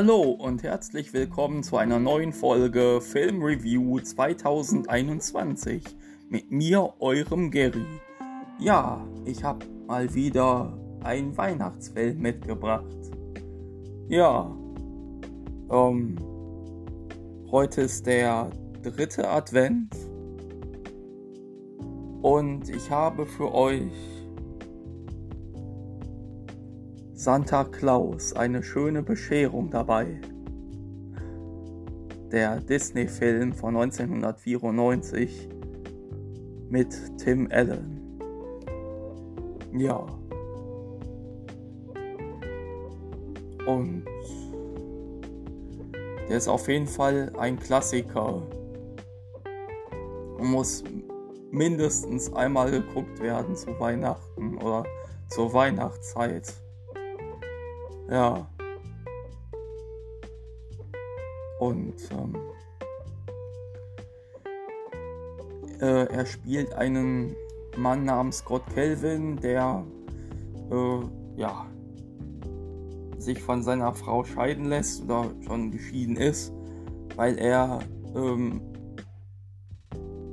Hallo und herzlich willkommen zu einer neuen Folge Film Review 2021 mit mir, eurem Gary. Ja, ich habe mal wieder einen Weihnachtsfilm mitgebracht. Ja, ähm, heute ist der dritte Advent und ich habe für euch Santa Claus, eine schöne Bescherung dabei. Der Disney-Film von 1994 mit Tim Allen. Ja. Und der ist auf jeden Fall ein Klassiker. Und muss mindestens einmal geguckt werden zu Weihnachten oder zur Weihnachtszeit. Ja. Und ähm, äh, er spielt einen Mann namens Scott Kelvin, der äh, ja sich von seiner Frau scheiden lässt oder schon geschieden ist, weil er ähm,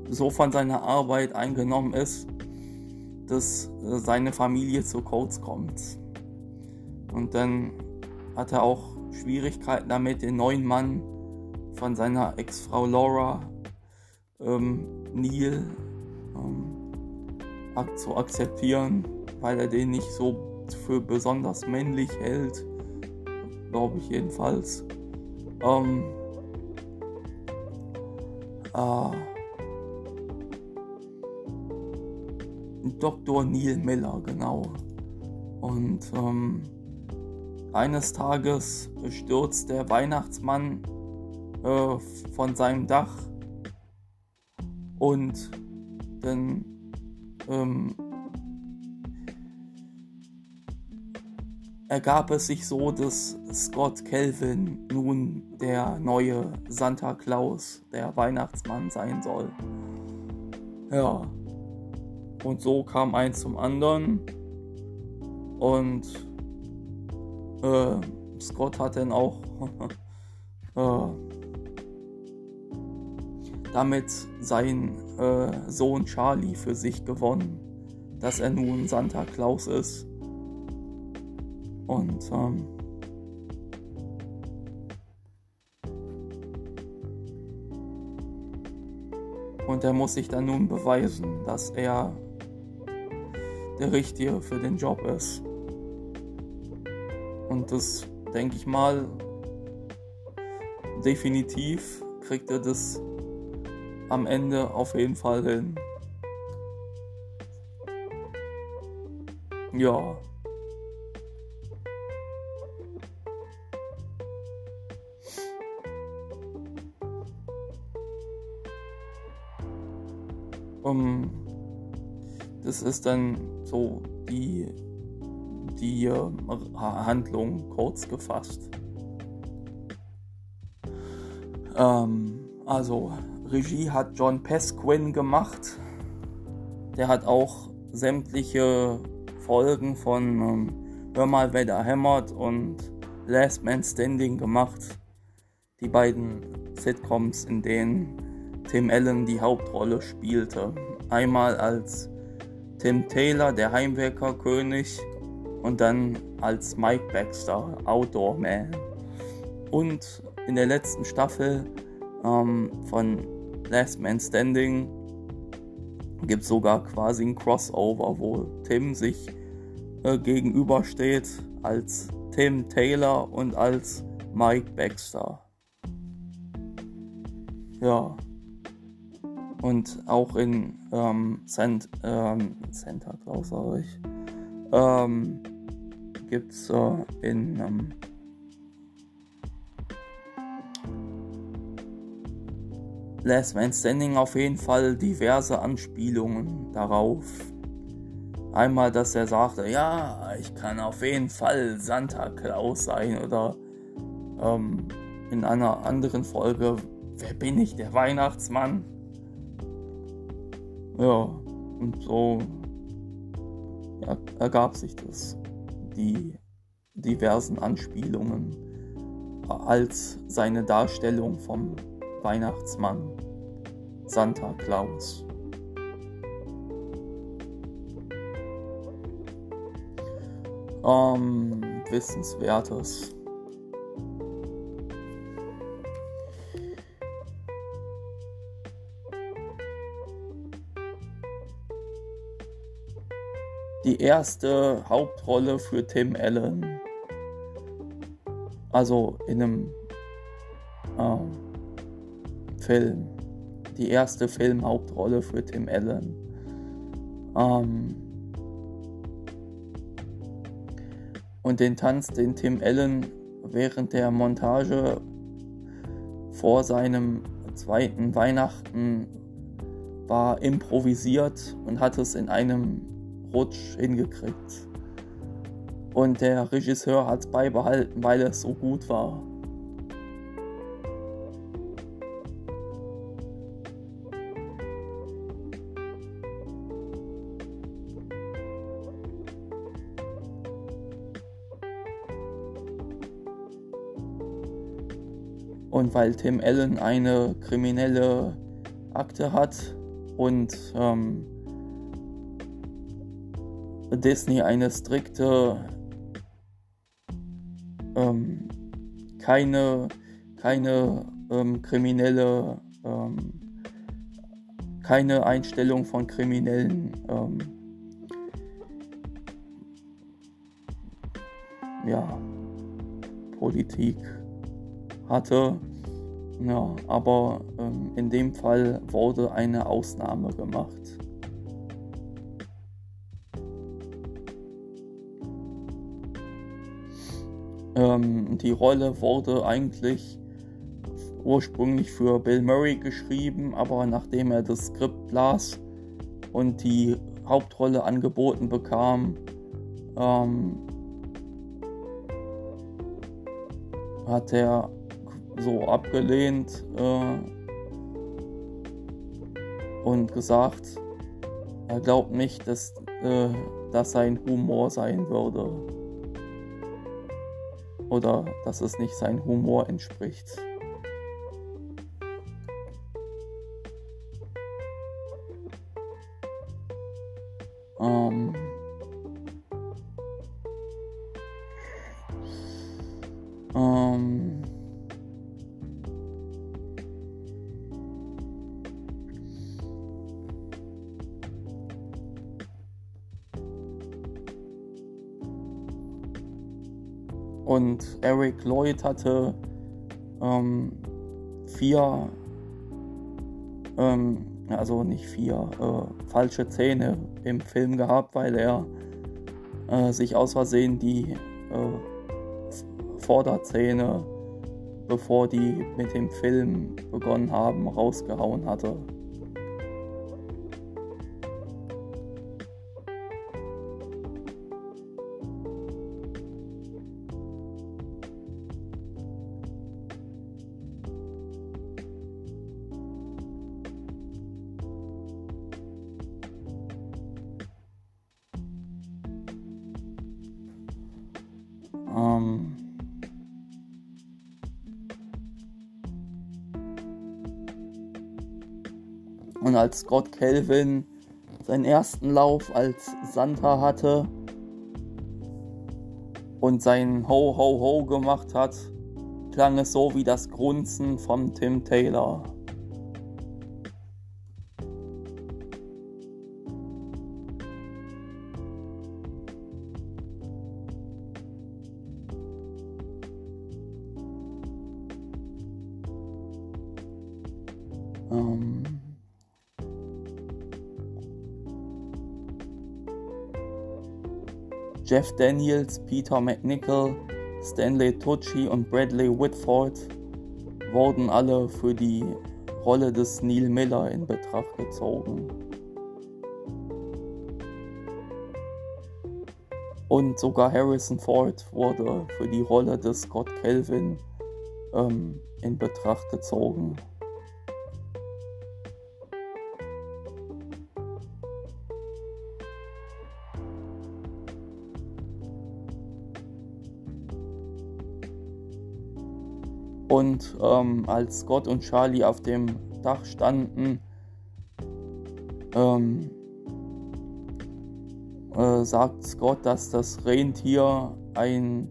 so von seiner Arbeit eingenommen ist, dass äh, seine Familie zu kurz kommt. Und dann hat er auch Schwierigkeiten damit, den neuen Mann von seiner Ex-Frau Laura ähm, Neil ähm, zu akzeptieren, weil er den nicht so für besonders männlich hält. Glaube ich jedenfalls. Ähm, äh, Dr. Neil Miller, genau. Und ähm, eines Tages stürzt der Weihnachtsmann äh, von seinem Dach und dann ähm, ergab es sich so, dass Scott Kelvin nun der neue Santa Claus, der Weihnachtsmann sein soll. Ja. Und so kam eins zum anderen. Und äh, Scott hat dann auch äh, damit seinen äh, Sohn Charlie für sich gewonnen, dass er nun Santa Claus ist. Und ähm, und er muss sich dann nun beweisen, dass er der Richtige für den Job ist. Und das denke ich mal, definitiv kriegt er das am Ende auf jeden Fall hin. Ja. Um, das ist dann so die die Handlung kurz gefasst. Ähm, also, Regie hat John Pesquin gemacht. Der hat auch sämtliche Folgen von ähm, Hör mal, wer da hämmert und Last Man Standing gemacht. Die beiden Sitcoms, in denen Tim Allen die Hauptrolle spielte. Einmal als Tim Taylor, der Heimwerkerkönig, und dann als Mike Baxter, Outdoor Man. Und in der letzten Staffel ähm, von Last Man Standing gibt es sogar quasi ein Crossover, wo Tim sich äh, gegenübersteht als Tim Taylor und als Mike Baxter. Ja. Und auch in ähm, Cent, ähm, Santa Claus, sage ich. Ähm, gibt es äh, in ähm, Last Man Standing auf jeden Fall diverse Anspielungen darauf. Einmal, dass er sagte, ja, ich kann auf jeden Fall Santa Claus sein oder ähm, in einer anderen Folge, wer bin ich, der Weihnachtsmann? Ja, und so ja, ergab sich das die diversen Anspielungen als seine Darstellung vom Weihnachtsmann Santa Claus. Ähm, Wissenswertes. Die erste Hauptrolle für Tim Allen. Also in einem äh, Film. Die erste Filmhauptrolle für Tim Allen. Ähm, und den Tanz, den Tim Allen während der Montage vor seinem zweiten Weihnachten war improvisiert und hat es in einem Rutsch hingekriegt. Und der Regisseur hat es beibehalten, weil es so gut war. Und weil Tim Allen eine kriminelle Akte hat und ähm, Disney eine strikte ähm, keine keine ähm, kriminelle ähm, keine Einstellung von kriminellen ähm, ja, Politik hatte. Ja, aber ähm, in dem Fall wurde eine Ausnahme gemacht. Ähm, die Rolle wurde eigentlich ursprünglich für Bill Murray geschrieben, aber nachdem er das Skript las und die Hauptrolle angeboten bekam, ähm, hat er so abgelehnt äh, und gesagt, er glaubt nicht, dass äh, das sein Humor sein würde. Oder dass es nicht sein Humor entspricht. Eric Lloyd hatte ähm, vier, ähm, also nicht vier, äh, falsche Zähne im Film gehabt, weil er äh, sich aus Versehen die äh, Vorderzähne, bevor die mit dem Film begonnen haben, rausgehauen hatte. Als Scott Kelvin seinen ersten Lauf als Santa hatte und sein Ho Ho Ho gemacht hat, klang es so wie das Grunzen von Tim Taylor. Jeff Daniels, Peter McNichol, Stanley Tucci und Bradley Whitford wurden alle für die Rolle des Neil Miller in Betracht gezogen. Und sogar Harrison Ford wurde für die Rolle des Scott Kelvin ähm, in Betracht gezogen. Und ähm, als Scott und Charlie auf dem Dach standen, ähm, äh, sagt Scott, dass das Rentier ein,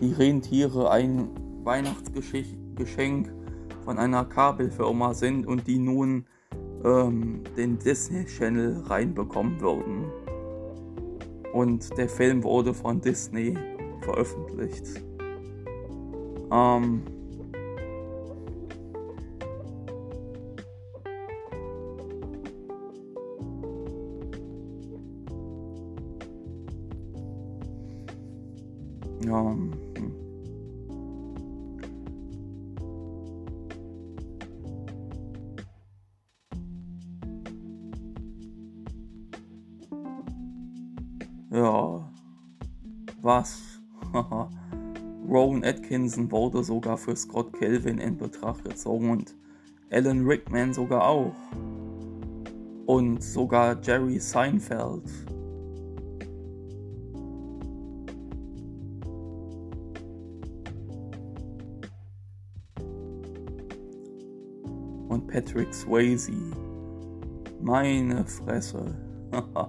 die Rentiere ein Weihnachtsgeschenk von einer Kabelfirma sind und die nun ähm, den Disney Channel reinbekommen würden. Und der Film wurde von Disney veröffentlicht. Ähm, ja. Hm. Ja. Was? Rowan Atkinson wurde sogar für Scott Kelvin in Betracht gezogen und Alan Rickman sogar auch. Und sogar Jerry Seinfeld. Und Patrick Swayze. Meine Fresse.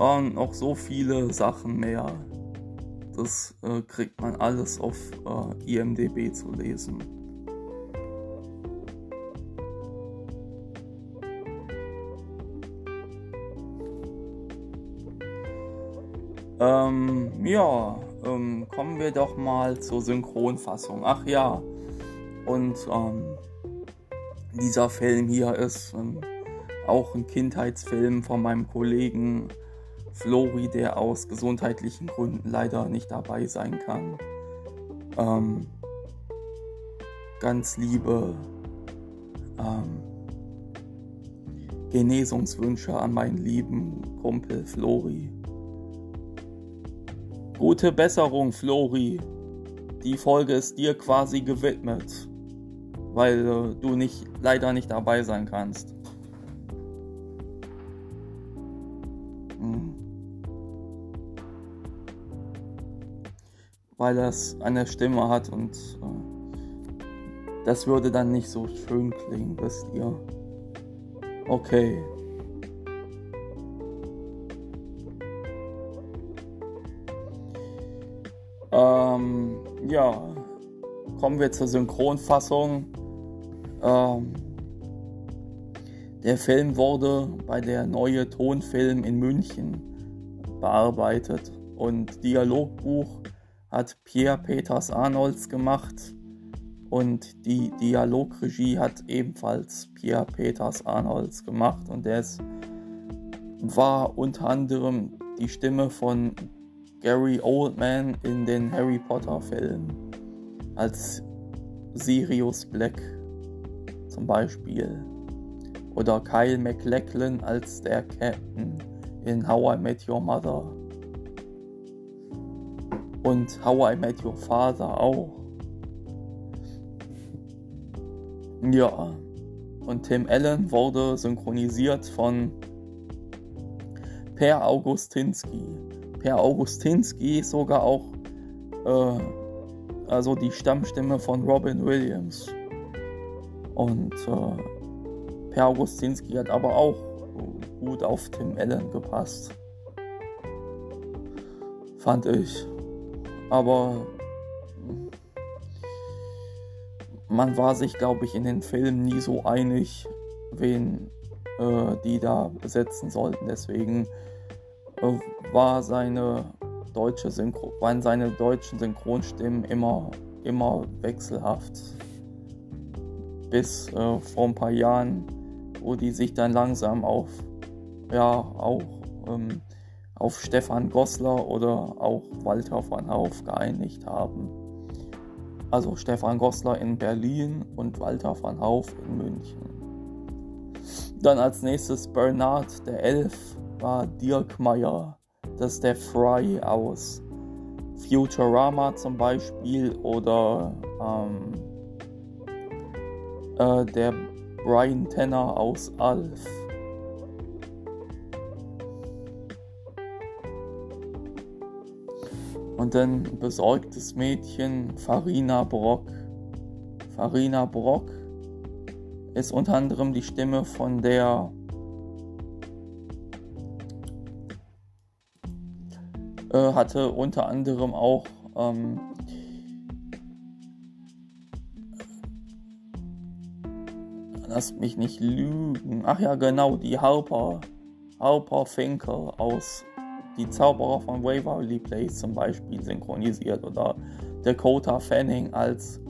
Und noch so viele Sachen mehr. Das äh, kriegt man alles auf äh, IMDB zu lesen. Ähm, ja, ähm, kommen wir doch mal zur Synchronfassung. Ach ja, und ähm, dieser Film hier ist ähm, auch ein Kindheitsfilm von meinem Kollegen Flori, der aus gesundheitlichen Gründen leider nicht dabei sein kann. Ähm, ganz liebe ähm, Genesungswünsche an meinen lieben Kumpel Flori. Gute Besserung, Flori. Die Folge ist dir quasi gewidmet, weil äh, du nicht leider nicht dabei sein kannst. Weil das eine Stimme hat und äh, das würde dann nicht so schön klingen, wisst ihr. Okay. Ähm, ja, kommen wir zur Synchronfassung. Ähm, der Film wurde bei der Neue Tonfilm in München bearbeitet und Dialogbuch hat Pierre Peters Arnolds gemacht und die Dialogregie hat ebenfalls Pierre Peters Arnolds gemacht und der war unter anderem die Stimme von Gary Oldman in den Harry Potter Filmen als Sirius Black zum Beispiel oder Kyle MacLachlan als der Captain in How I Met Your Mother und How I Met Your Father auch. Ja, und Tim Allen wurde synchronisiert von Per Augustinski. Per Augustinski sogar auch äh, also die Stammstimme von Robin Williams. Und äh, Per Augustinski hat aber auch gut auf Tim Allen gepasst. Fand ich. Aber man war sich, glaube ich, in den Filmen nie so einig, wen äh, die da besetzen sollten. Deswegen äh, war seine deutsche Synchro waren seine deutschen Synchronstimmen immer, immer wechselhaft. Bis äh, vor ein paar Jahren, wo die sich dann langsam auf ja auch ähm, auf Stefan Gossler oder auch Walter van Hauf geeinigt haben. Also Stefan Gossler in Berlin und Walter van Hauf in München. Dann als nächstes Bernard der Elf war Dirk Meyer, das ist der Fry aus Futurama zum Beispiel oder ähm, äh, der Brian Tanner aus Alf. Und dann besorgtes Mädchen Farina Brock. Farina Brock ist unter anderem die Stimme von der äh, hatte unter anderem auch ähm, lass mich nicht lügen. Ach ja, genau, die Harper, Harper Finkel aus Die Zauberer von Waverly Place zum Beispiel synchronisiert oder Dakota Fanning als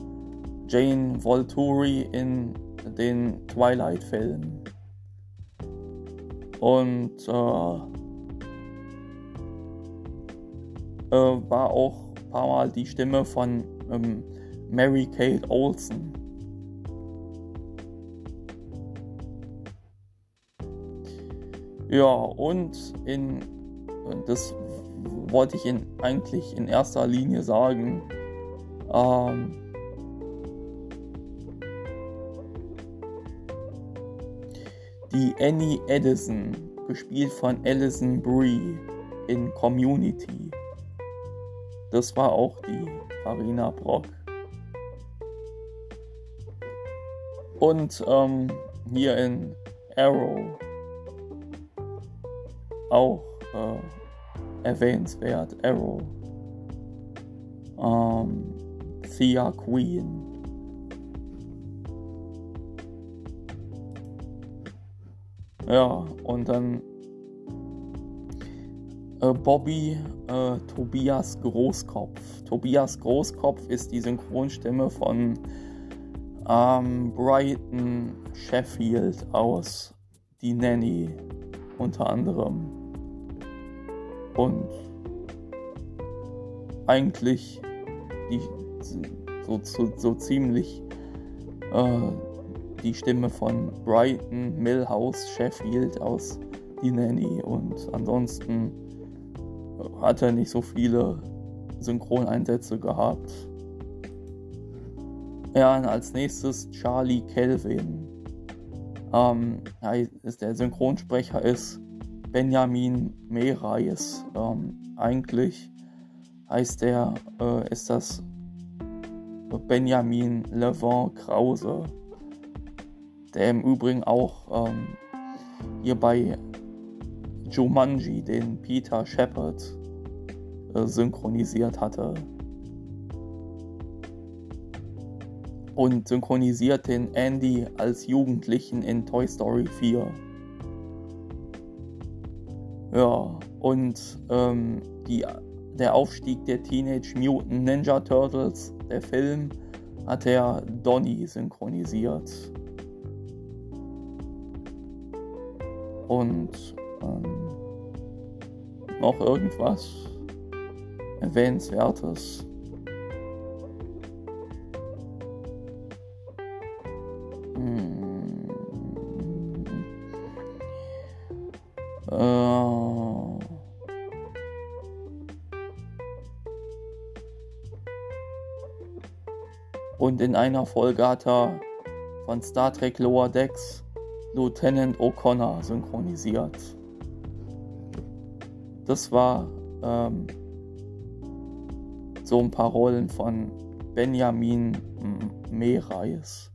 Jane Volturi in den Twilight-Filmen. Und äh, äh, war auch ein paar Mal die Stimme von ähm, Mary Kate Olsen. Ja, und in das wollte ich in, eigentlich in erster Linie sagen. Ähm, die Annie Edison, gespielt von Alison Brie in Community. Das war auch die Farina Brock. Und ähm, hier in Arrow auch äh, erwähnenswert. Arrow. Ähm, Thea Queen. Ja, und dann äh, Bobby äh, Tobias Großkopf. Tobias Großkopf ist die Synchronstimme von ähm, Brighton Sheffield aus Die Nanny unter anderem. Und eigentlich die, so, so, so ziemlich äh, die Stimme von Brighton, Millhouse, Sheffield aus Die Nanny und ansonsten hat er nicht so viele Synchroneinsätze gehabt. Ja, und als nächstes Charlie Kelvin. Ähm, ist der Synchronsprecher ist Benjamin Mereis. Ähm, eigentlich heißt der, äh, ist das Benjamin Levin Krause, der im Übrigen auch ähm, hier bei Jumanji, den Peter Shepard äh, synchronisiert hatte. Und synchronisiert den Andy als Jugendlichen in Toy Story 4. Ja, und ähm, die, der Aufstieg der Teenage Mutant Ninja Turtles, der Film, hat er Donny synchronisiert. Und ähm, noch irgendwas Erwähnenswertes? In einer Folge hat er von Star Trek Lower Decks Lieutenant O'Connor synchronisiert. Das war ähm, so ein paar Rollen von Benjamin Mereis.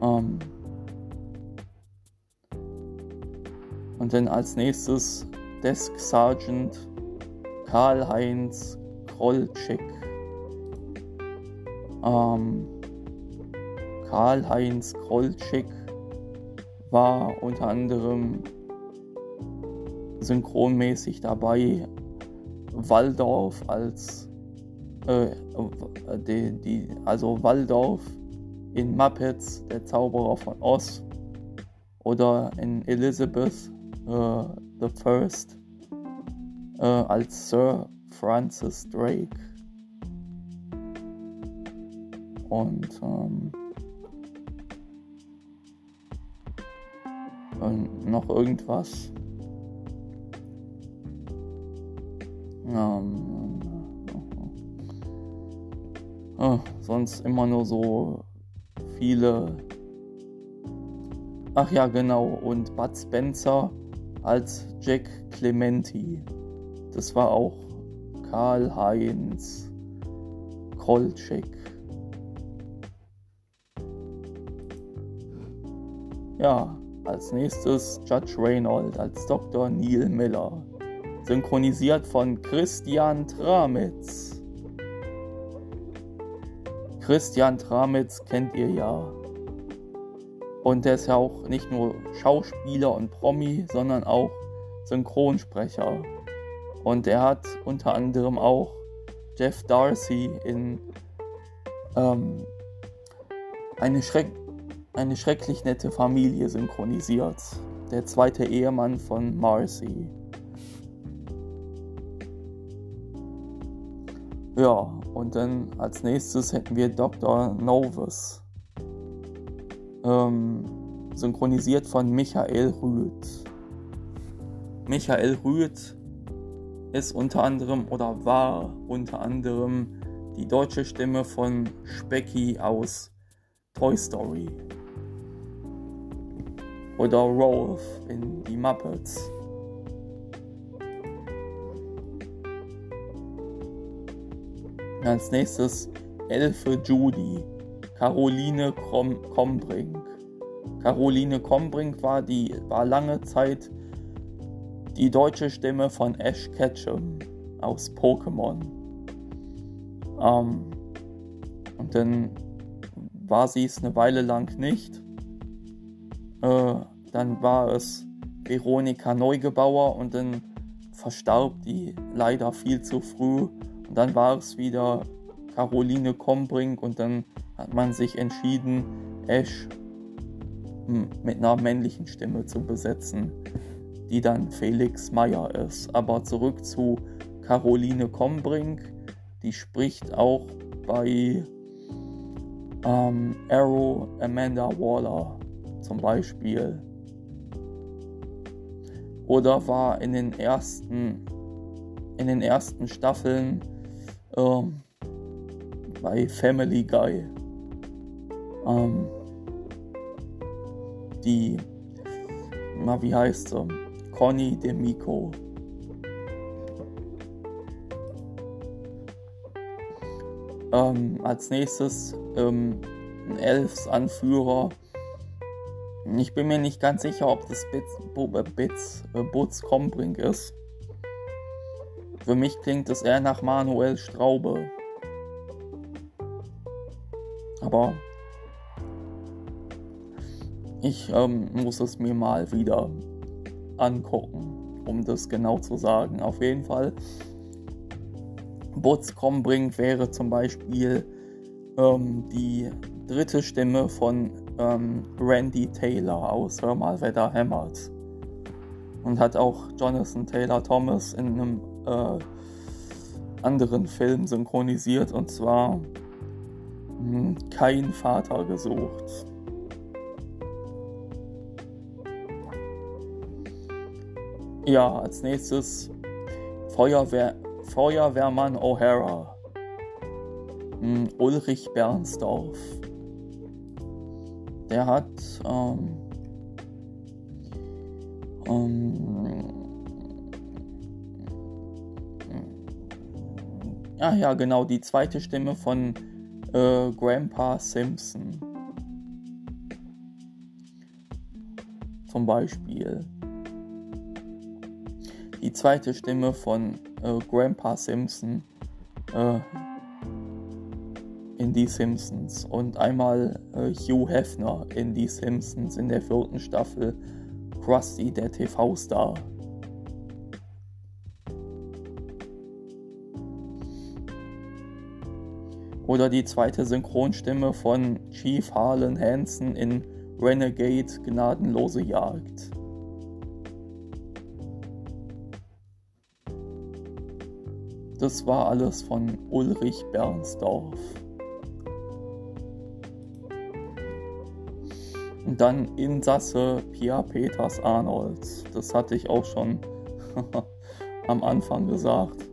Um, ähm, und dann als nächstes Desk Sergeant Karl-Heinz Krollczyk. Ähm, Karl-Heinz Krollczyk war unter anderem synchronmäßig dabei. Waldorf als äh, die, die, also Waldorf in Muppets, der Zauberer von Oz oder in Elizabeth äh, the First äh, als Sir Francis Drake. Und, ähm, und noch irgendwas. Ähm, Oh, sonst immer nur so viele. Ach ja, genau. Und Bud Spencer als Jack Clementi. Das war auch Karl-Heinz Kolczek. Ja, als nächstes Judge Reynold als Dr. Neil Miller. Synchronisiert von Christian Tramitz. Christian Tramitz kennt ihr ja. Und der ist ja auch nicht nur Schauspieler und Promi, sondern auch Synchronsprecher. Und er hat unter anderem auch Jeff Darcy in ähm, eine, Schreck eine schrecklich nette Familie synchronisiert. Der zweite Ehemann von Marcy. Ja, und dann als nächstes hätten wir Dr. Novus. Ähm, synchronisiert von Michael Rüth. Michael Rüth ist unter anderem oder war unter anderem die deutsche Stimme von Specky aus Toy Story. Oder Rolf in Die Muppets. Als nächstes Elfe Judy, Caroline Krom Kombrink. Caroline Kombrink war, die, war lange Zeit die deutsche Stimme von Ash Ketchum aus Pokémon. Ähm, und dann war sie es eine Weile lang nicht. Äh, dann war es Veronika Neugebauer und dann verstarb die leider viel zu früh. Und dann war es wieder Caroline Kombrink und dann hat man sich entschieden, Ash hm, mit einer männlichen Stimme zu besetzen die dann Felix Meyer ist. Aber zurück zu Caroline Kombrink, die spricht auch bei ähm, Arrow Amanda Waller zum Beispiel. Oder war in den ersten, in den ersten Staffeln ähm, bei Family Guy. Ähm, die, na, wie heißt sie? Conny D'Amico. Ähm, als nächstes ähm, ein Elfs-Anführer. Ich bin mir nicht ganz sicher, ob das Bits, Bits, äh, Butz Kombrink ist. Für mich klingt es eher nach Manuel Straube. Aber ich ähm, muss es mir mal wieder angucken, um das genau zu sagen. Auf jeden Fall, Butz bringt wäre zum Beispiel ähm, die dritte Stimme von ähm, Randy Taylor aus Hör mal, wer da hämmert. Und hat auch Jonathan Taylor Thomas in einem äh, anderen Film synchronisiert und zwar mh, hm, Kein Vater gesucht. Ja, als nächstes Feuerwehr, Feuerwehrmann O'Hara. Hm, Ulrich Bernsdorf. Der hat ähm, ähm, Ah ja, genau, die zweite Stimme von äh, Grandpa Simpson. Zum Beispiel die zweite Stimme von äh, Grandpa Simpson äh, in Die Simpsons und einmal äh, Hugh Hefner in Die Simpsons in der vierten Staffel Krusty, der TV-Star. Oder die zweite Synchronstimme von Chief Harlan Hansen in Renegade Gnadenlose Jagd. Das war alles von Ulrich Bernsdorf. Und dann Insasse Pia Peters Arnold. Das hatte ich auch schon am Anfang gesagt.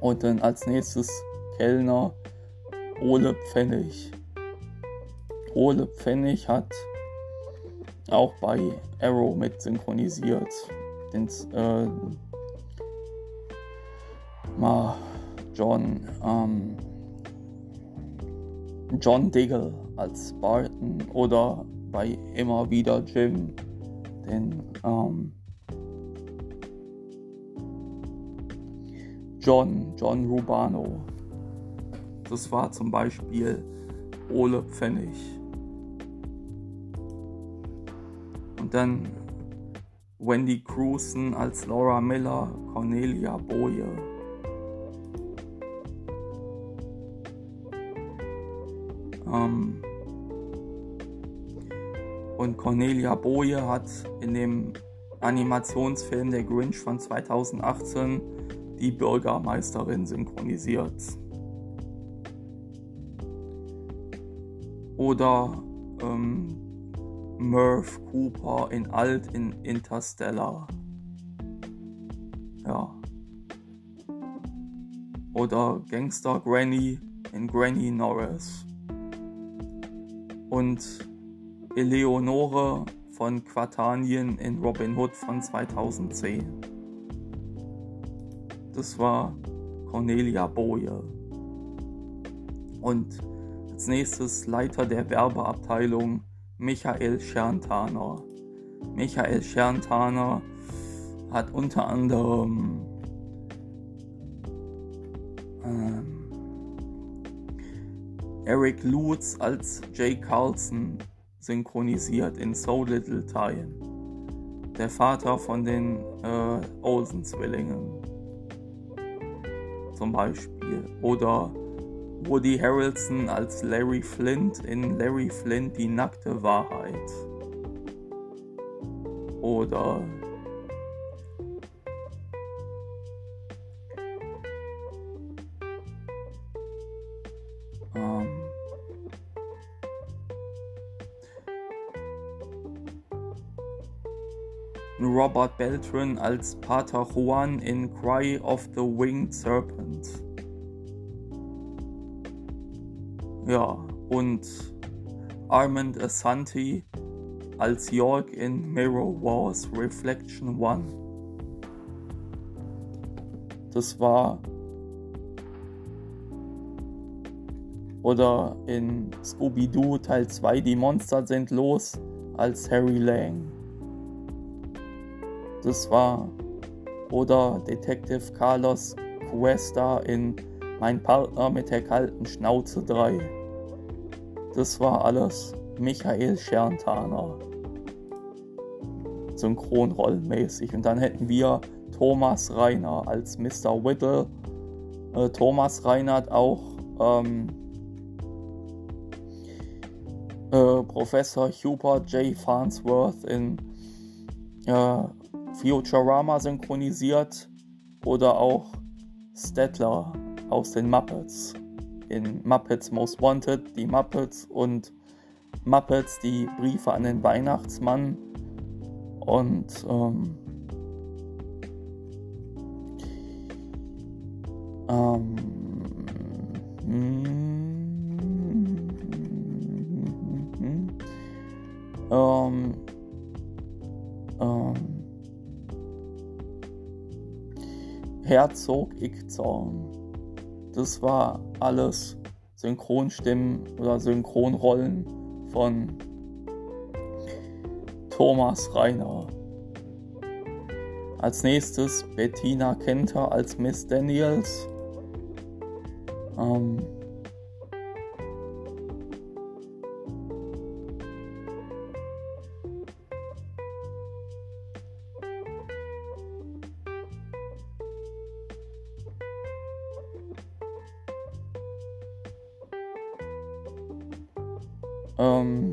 Und dann als nächstes Kellner Ole Pfennig. Ole Pfennig hat auch bei Arrow mit synchronisiert. Den, äh, mal John, ähm, John Diggle als Barton oder bei immer wieder Jim, den ähm, John, John Rubano. Das war zum Beispiel Ole Pfennig. Und dann Wendy Cruson als Laura Miller, Cornelia Boye. Ähm und Cornelia Boye hat in dem Animationsfilm Der Grinch von 2018 die Bürgermeisterin synchronisiert. Oder ähm, Murph Cooper in Alt in Interstellar. Ja. Oder Gangster Granny in Granny Norris. Und Eleonore von Quartanien in Robin Hood von 2010. Das war Cornelia Boje. Und als nächstes Leiter der Werbeabteilung Michael Scherntaner. Michael Scherntaner hat unter anderem Eric Lutz als Jay Carlson synchronisiert in So Little Time. Der Vater von den äh, Olsen-Zwillingen zum Beispiel. Oder Woody Harrelson als Larry Flint in Larry Flint die nackte Wahrheit. Oder ähm, Robert Beltran als Pater Juan in Cry of the Winged Serpent. Ja, und Armand Asante als York in Mirror Wars Reflection One. Das war oder in Scooby-Doo Teil 2 Die Monster sind los als Harry Lang. Das war oder Detective Carlos Cuesta in Mein Partner mit der kalten Schnauze 3. Das war alles Michael Scherntaner. Synchronrollenmäßig. Und dann hätten wir Thomas Reiner als Mr. Whittle. Äh, Thomas Reiner hat auch ähm, äh, Professor Hubert J. Farnsworth in äh, Futurama synchronisiert oder auch Stettler aus den Muppets. In Muppets Most Wanted, die Muppets und Muppets, die Briefe an den Weihnachtsmann und ähm, ähm, ähm, ähm, Herzog Ickzorn. Das war alles Synchronstimmen oder Synchronrollen von Thomas Reiner. Als nächstes Bettina Kenter als Miss Daniels. Ähm,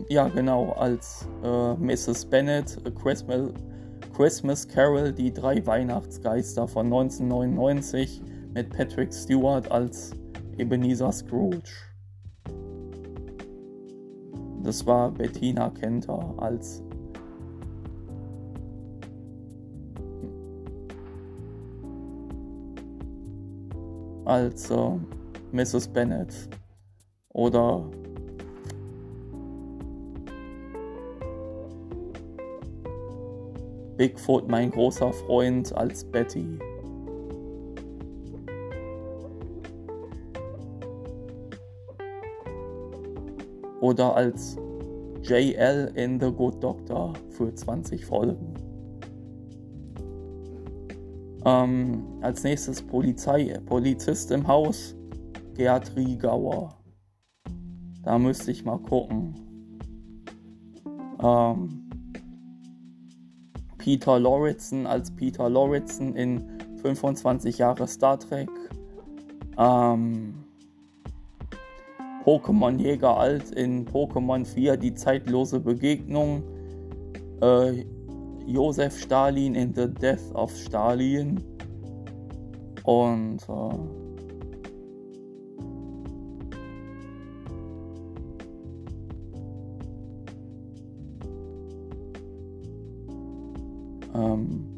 Ja, genau, als äh, Mrs. Bennet, A Christmas, Christmas Carol, die drei Weihnachtsgeister von 1999 mit Patrick Stewart als Ebenezer Scrooge. Das war Bettina Kenter als als äh, Mrs. Bennet oder Bigfoot, mein großer Freund, als Betty. Oder als JL in The Good Doctor für 20 Folgen. Ähm, als nächstes Polizei, Polizist im Haus, Gerd Riegauer. Da müsste ich mal gucken. Ähm, Peter Lauritsen als Peter Lauritsen in 25 Jahre Star Trek. Ähm, Pokémon Jäger alt in Pokémon 4 die zeitlose Begegnung. Äh, Josef Stalin in The Death of Stalin. Und äh, ähm,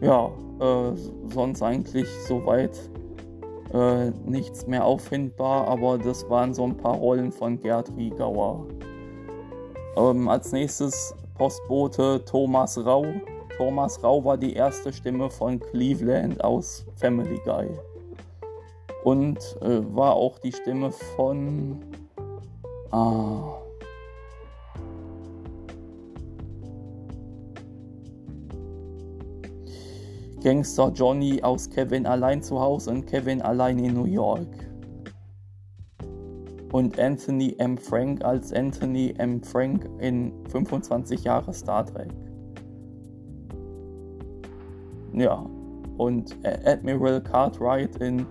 ja, äh, sonst eigentlich soweit äh, nichts mehr auffindbar, aber das waren so ein paar Rollen von Gerd Riegauer. Ähm, als nächstes Postbote Thomas Rau. Thomas Rau war die erste Stimme von Cleveland aus Family Guy. Und äh, war auch die Stimme von. Ah, Gangster Johnny aus Kevin allein zu Hause und Kevin allein in New York. Und Anthony M. Frank als Anthony M. Frank in 25 Jahre Star Trek. Ja, und Admiral Cartwright in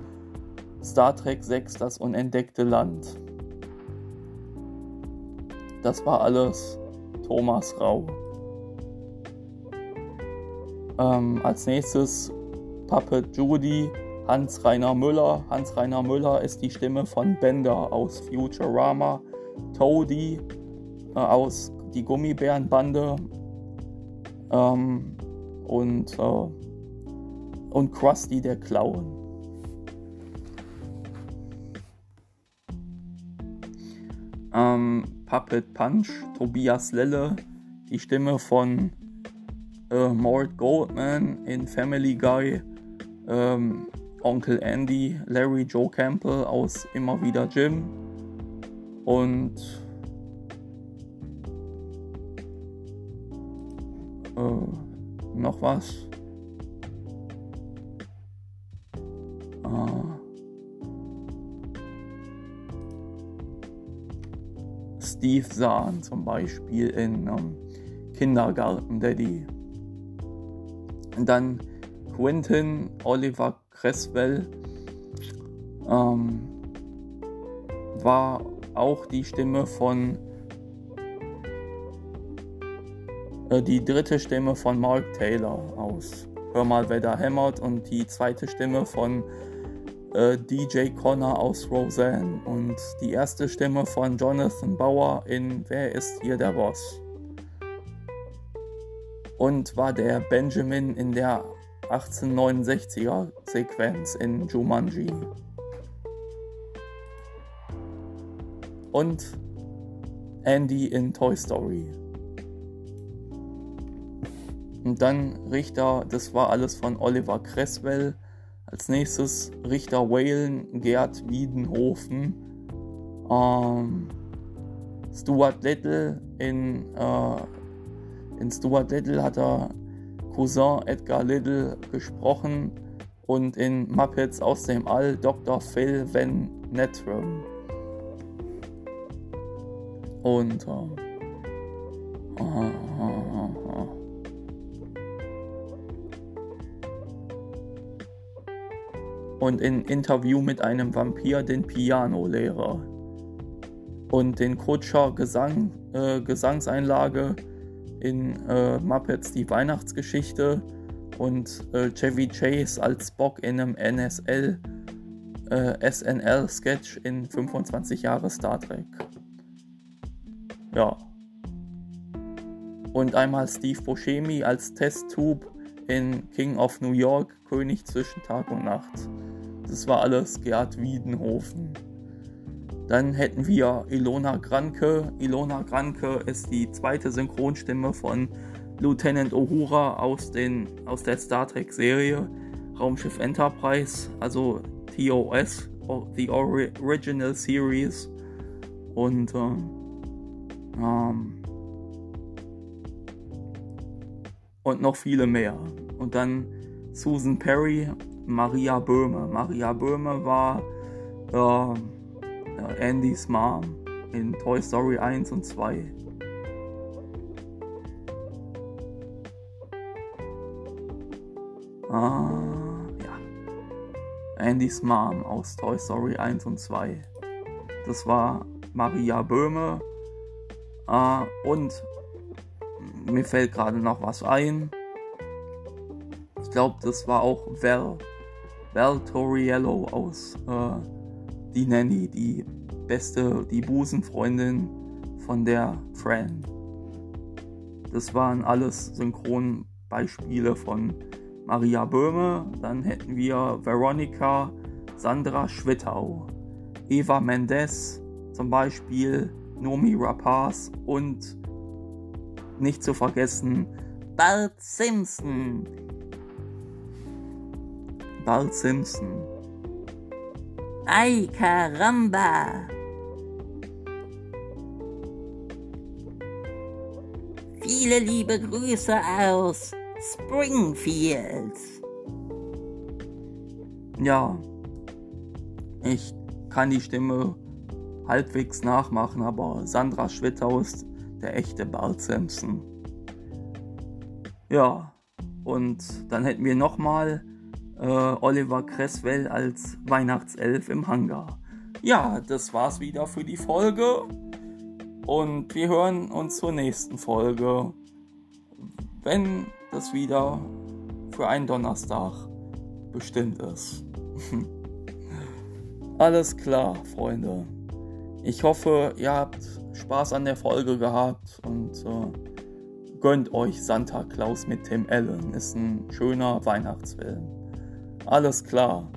Star Trek 6 Das unentdeckte Land. Das war alles Thomas Rau. Ähm, als nächstes Puppet Judy, Hans-Rainer Müller. Hans-Rainer Müller ist die Stimme von Bender aus Futurama. Toadie äh, aus Die Gummibärenbande. Ähm, und, äh, und Krusty der Clown. Ähm, Puppet Punch, Tobias Lelle, die Stimme von äh, Mort Goldman in Family Guy, ähm, Onkel Andy, Larry Joe Campbell aus Immer wieder Jim und äh, noch was. Äh, Steve Zahn zum Beispiel in ähm, Kindergarten Daddy. Und dann Quentin Oliver Cresswell ähm, war auch die Stimme von äh, die dritte Stimme von Mark Taylor aus Hör mal, wer da hämmert und die zweite Stimme von äh, DJ Connor aus Roseanne und die erste Stimme von Jonathan Bauer in Wer ist hier der Boss? und war der Benjamin in der 1869er Sequenz in Jumanji. Und Andy in Toy Story. Und dann Richter, das war alles von Oliver Cresswell. Als nächstes Richter Whalen, Gerd Wiedenhofen, ähm, Stuart Little in äh, in Stuart Little hat er Cousin Edgar Little gesprochen und in Muppets aus dem All Dr. Phil Van Netram. Und äh, uh, und in Interview mit einem Vampir den Pianolehrer und den Kutscher Gesang, äh, Gesangseinlage in äh, Muppets die Weihnachtsgeschichte und äh, Chevy Chase als Spock in einem NSL äh, SNL-Sketch in 25 Jahre Star Trek. Ja. Und einmal Steve Buscemi als Testtube in King of New York, König zwischen Tag und Nacht. Das war alles Gerd Wiedenhofen. Dann hätten wir Ilona Granke. Ilona Granke ist die zweite Synchronstimme von Lieutenant Uhura aus, den, aus der Star Trek Serie Raumschiff Enterprise, also TOS, The Original Series. Und ähm, ähm, und noch viele mehr. Und dann Susan Perry, Maria Böhme. Maria Böhme war äh, Andys Mom in Toy Story 1 und 2. Ah, ja. Andys Mom aus Toy Story 1 und 2. Das war Maria Böhme. Ah, und mir fällt gerade noch was ein. Ich glaube, das war auch Val, Val Toriello aus äh, die Nanny, die beste, die Busenfreundin von der Fran. Das waren alles Synchronbeispiele von Maria Böhme. Dann hätten wir Veronica Sandra Schwittau, Eva Mendes zum Beispiel, Nomi Rapaz und nicht zu vergessen Bart Simpson. Bart Simpson. Ay caramba! Viele liebe Grüße aus Springfield. Ja, ich kann die Stimme halbwegs nachmachen, aber Sandra Schwittau ist der echte Bart Simpson. Ja, und dann hätten wir nochmal äh, Oliver Cresswell als Weihnachtself im Hangar. Ja, das war's wieder für die Folge. Und wir hören uns zur nächsten Folge, wenn das wieder für einen Donnerstag bestimmt ist. Alles klar, Freunde. Ich hoffe, ihr habt Spaß an der Folge gehabt und äh, gönnt euch Santa Claus mit Tim Allen. Ist ein schöner Weihnachtsfilm. Alles klar.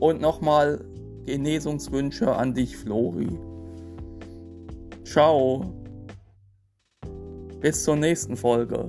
Und nochmal Genesungswünsche an dich, Flori. Ciao. Bis zur nächsten Folge.